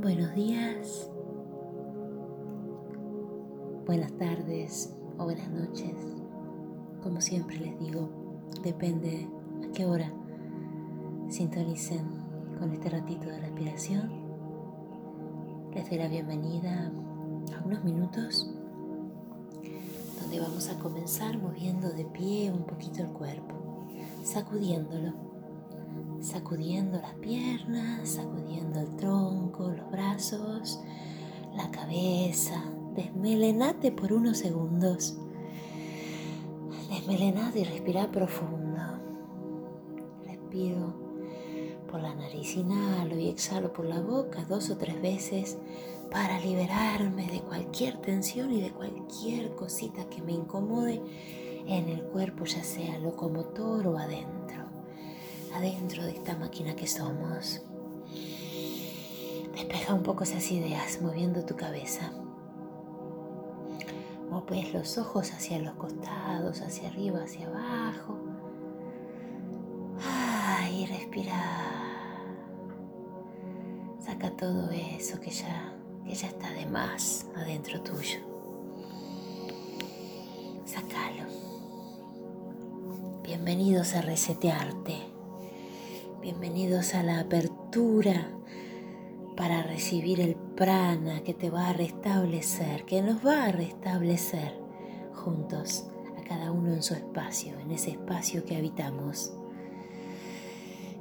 Buenos días, buenas tardes o buenas noches. Como siempre les digo, depende a qué hora sintonicen con este ratito de respiración. Les doy la bienvenida a unos minutos donde vamos a comenzar moviendo de pie un poquito el cuerpo, sacudiéndolo sacudiendo las piernas, sacudiendo el tronco, brazos, la cabeza. Desmelenate por unos segundos. Desmelenate y respira profundo. Respiro por la nariz, inhalo y exhalo por la boca dos o tres veces para liberarme de cualquier tensión y de cualquier cosita que me incomode en el cuerpo, ya sea locomotor o adentro adentro de esta máquina que somos. Despeja un poco esas ideas moviendo tu cabeza. Mueves los ojos hacia los costados, hacia arriba, hacia abajo. y respira. Saca todo eso que ya, que ya está de más adentro tuyo. Sácalo. Bienvenidos a resetearte. Bienvenidos a la apertura para recibir el prana que te va a restablecer, que nos va a restablecer juntos, a cada uno en su espacio, en ese espacio que habitamos.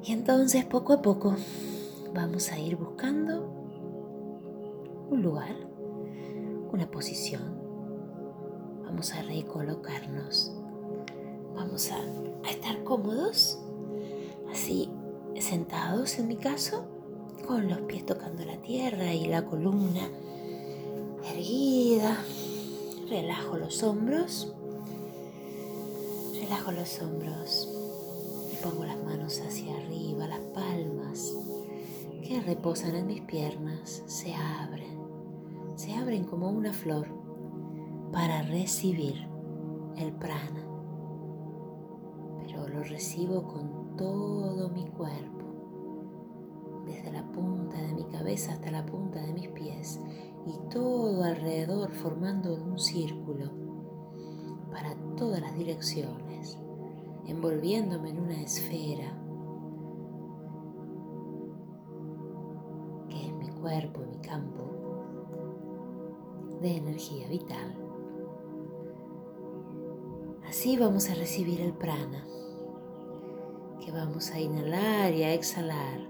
Y entonces poco a poco vamos a ir buscando un lugar, una posición. Vamos a recolocarnos. Vamos a, estar cómodos, así sentados en mi caso, con los pies tocando la tierra y la columna erguida. Relajo los hombros, relajo los hombros y pongo las manos hacia arriba, las palmas que reposan en mis piernas. Se abren, se abren como una flor para recibir el prana, pero lo recibo con todo mi cuerpo, desde la punta de mi cabeza hasta la punta de mis pies y todo alrededor formando un círculo para todas las direcciones, envolviéndome en una esfera que es mi cuerpo mi campo de energía vital. Así vamos a recibir el prana vamos a inhalar y a exhalar,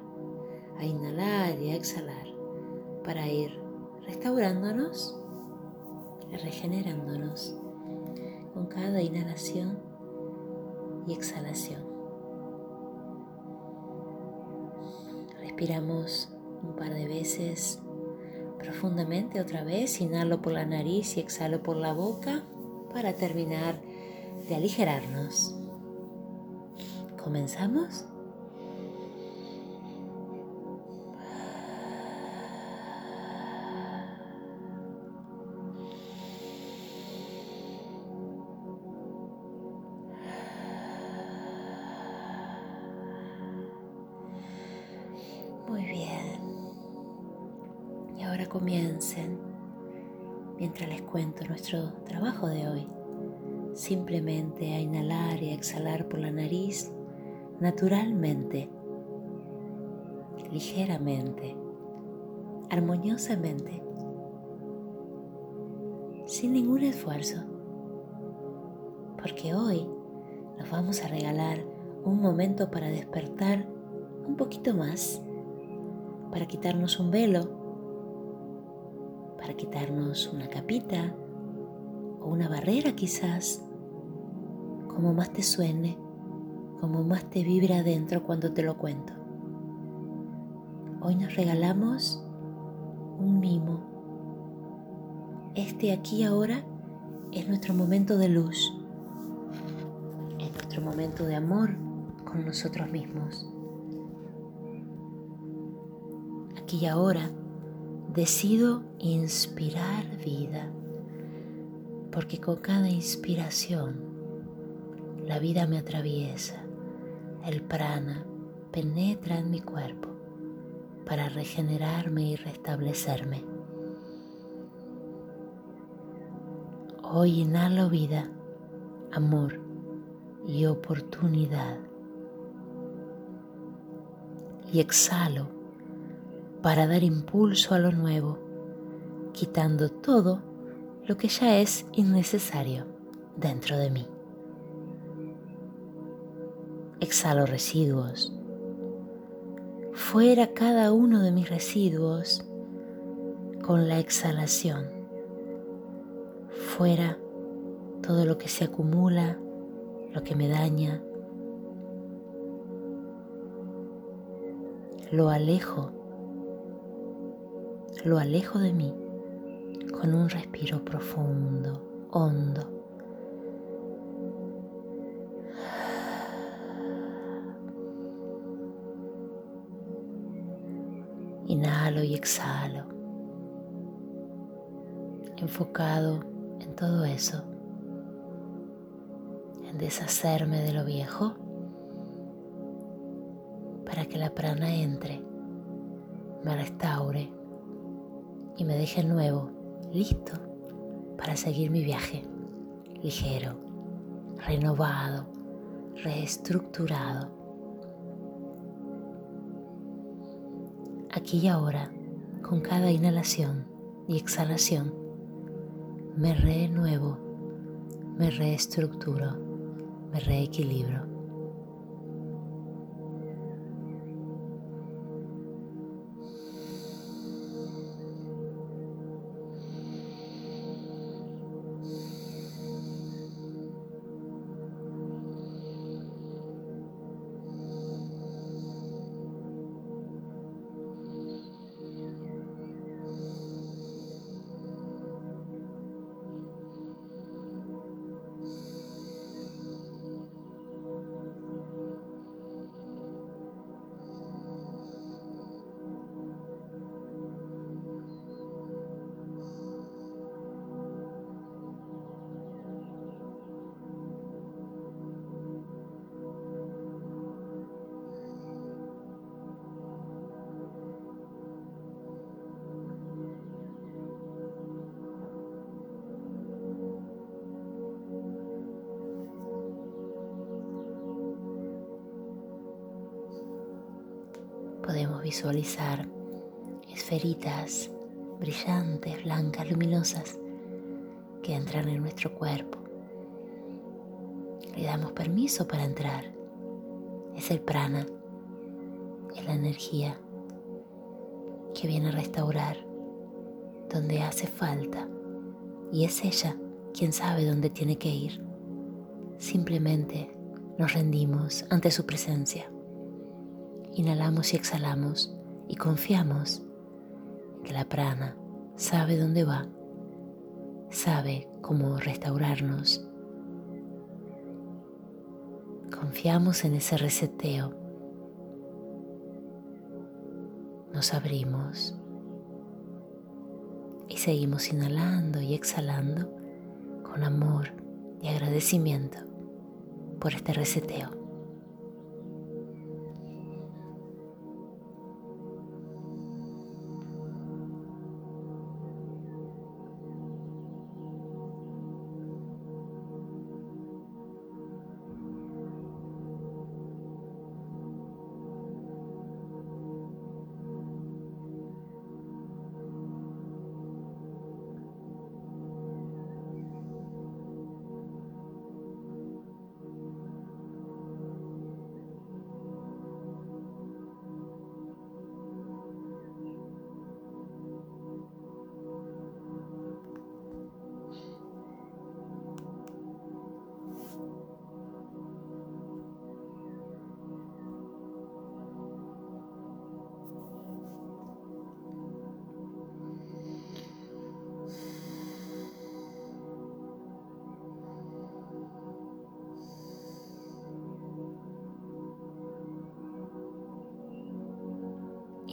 a inhalar y a exhalar para ir restaurándonos y regenerándonos con cada inhalación y exhalación. Respiramos un par de veces profundamente otra vez, inhalo por la nariz y exhalo por la boca para terminar de aligerarnos. ¿Comenzamos? Comiencen mientras les cuento nuestro trabajo de hoy. Simplemente a inhalar y a exhalar por la nariz naturalmente, ligeramente, armoniosamente, sin ningún esfuerzo. Porque hoy nos vamos a regalar un momento para despertar un poquito más, para quitarnos un velo, para quitarnos una capita o una barrera quizás, como más te suene como más te vibra adentro cuando te lo cuento. Hoy nos regalamos un mimo. Este aquí ahora es nuestro momento de luz. Es nuestro momento de amor con nosotros mismos. Aquí y ahora decido inspirar vida, porque con cada inspiración la vida me atraviesa el prana penetra en mi cuerpo para regenerarme y restablecerme. Hoy inhalo vida, amor y oportunidad. Y exhalo para dar impulso a lo nuevo, quitando todo lo que ya es innecesario dentro de mí. Exhalo residuos. Fuera cada uno de mis residuos con la exhalación. Fuera todo lo que se acumula, lo que me daña. Lo alejo. Lo alejo de mí con un respiro profundo, hondo. Inhalo y exhalo, enfocado en todo eso, en deshacerme de lo viejo para que la prana entre, me restaure y me deje nuevo listo para seguir mi viaje, ligero, renovado, reestructurado. Aquí y ahora, con cada inhalación y exhalación, me renuevo, me reestructuro, me reequilibro. Podemos visualizar esferitas brillantes, blancas, luminosas que entran en nuestro cuerpo. Le damos permiso para entrar. Es el prana, es la energía que viene a restaurar donde hace falta y es ella quien sabe dónde tiene que ir. Simplemente nos rendimos ante su presencia. Inhalamos y exhalamos y confiamos que la prana sabe dónde va, sabe cómo restaurarnos. Confiamos en ese reseteo. Nos abrimos y seguimos inhalando y exhalando con amor y agradecimiento por este reseteo.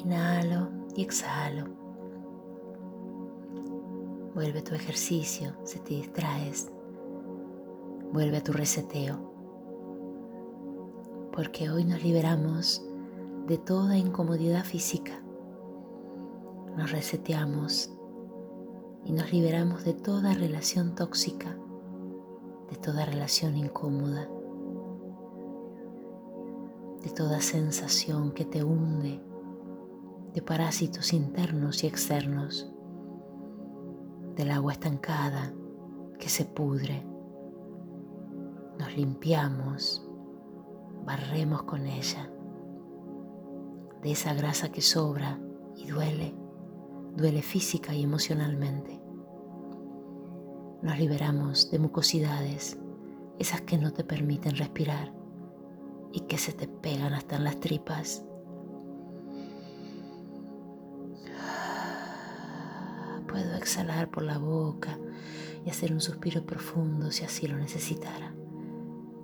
Inhalo y exhalo. Vuelve a tu ejercicio si te distraes. Vuelve a tu reseteo. Porque hoy nos liberamos de toda incomodidad física nos reseteamos y nos liberamos de toda relación tóxica, de toda relación incómoda, de toda sensación que te hunde, de parásitos internos y externos, del agua estancada que se pudre. Nos limpiamos, barremos con ella, de esa grasa que sobra y duele duele física y emocionalmente. Nos liberamos de mucosidades, esas que no te permiten respirar y que se te pegan hasta en las tripas. Exhalar por la boca y hacer un suspiro profundo si así lo necesitara,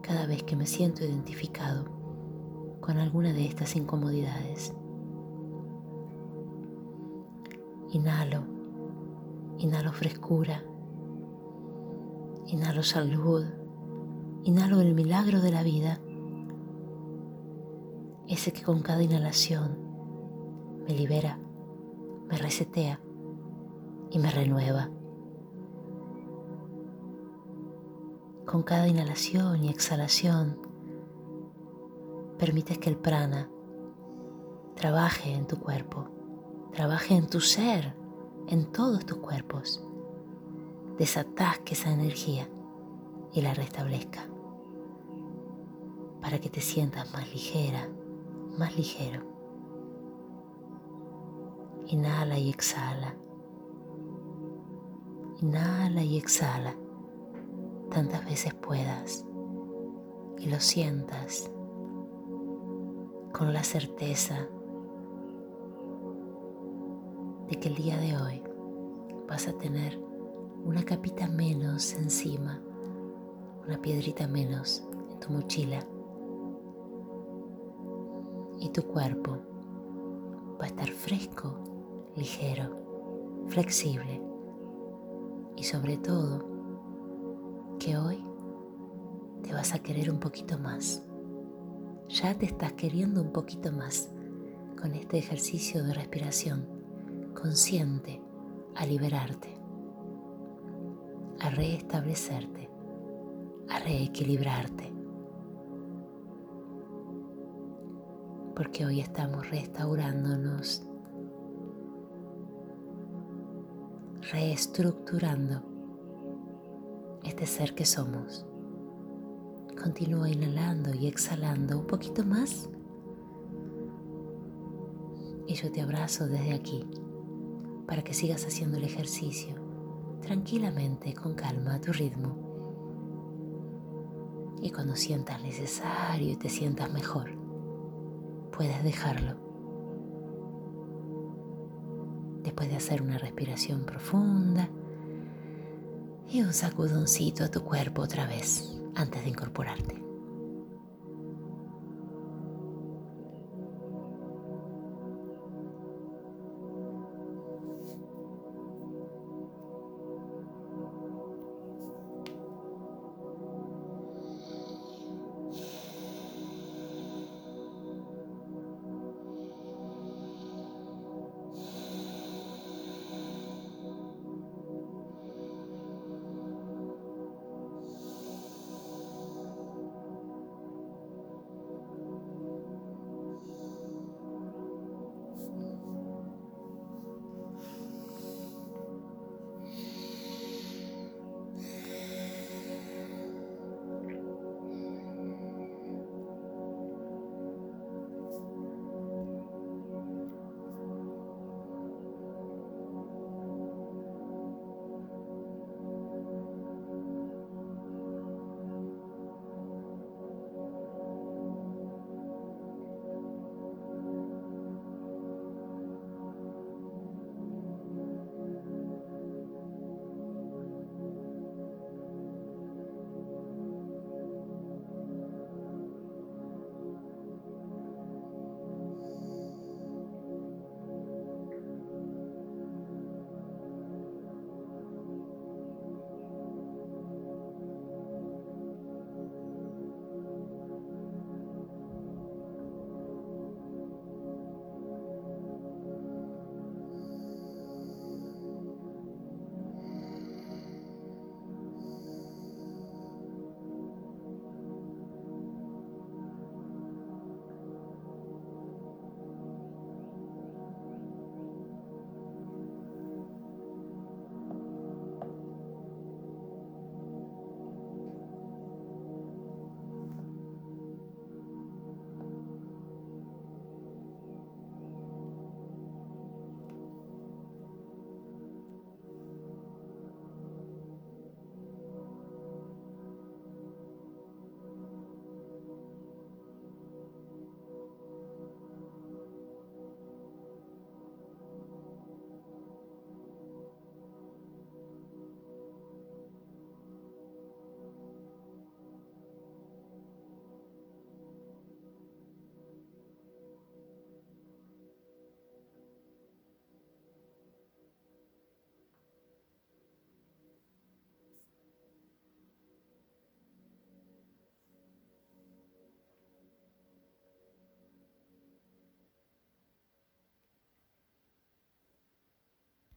cada vez que me siento identificado con alguna de estas incomodidades. Inhalo, inhalo frescura, inhalo salud, inhalo el milagro de la vida, ese que con cada inhalación me libera, me resetea y me renueva. Con cada inhalación y exhalación permites que el prana trabaje en tu cuerpo trabaje en tu ser, en todos tus cuerpos. Desatasque esa energía y la restablezca para que te sientas más ligera, más ligero. Inhala y exhala. Inhala y exhala tantas veces puedas y lo sientas con la certeza de que el día de hoy vas a tener una capita menos encima, una piedrita menos en tu mochila y tu cuerpo va a estar fresco, ligero, flexible y sobre todo que hoy te vas a querer un poquito más. Ya te estás queriendo un poquito más con este ejercicio de respiración consciente a liberarte, a restablecerte, a reequilibrarte. Porque hoy estamos restaurándonos, reestructurando este ser que somos. Continúa inhalando y exhalando un poquito más. Y yo te abrazo desde aquí para que sigas haciendo el ejercicio tranquilamente, con calma, a tu ritmo. Y cuando sientas necesario y te sientas mejor, puedes dejarlo. Después de hacer una respiración profunda y un sacudoncito a tu cuerpo otra vez antes de incorporarte.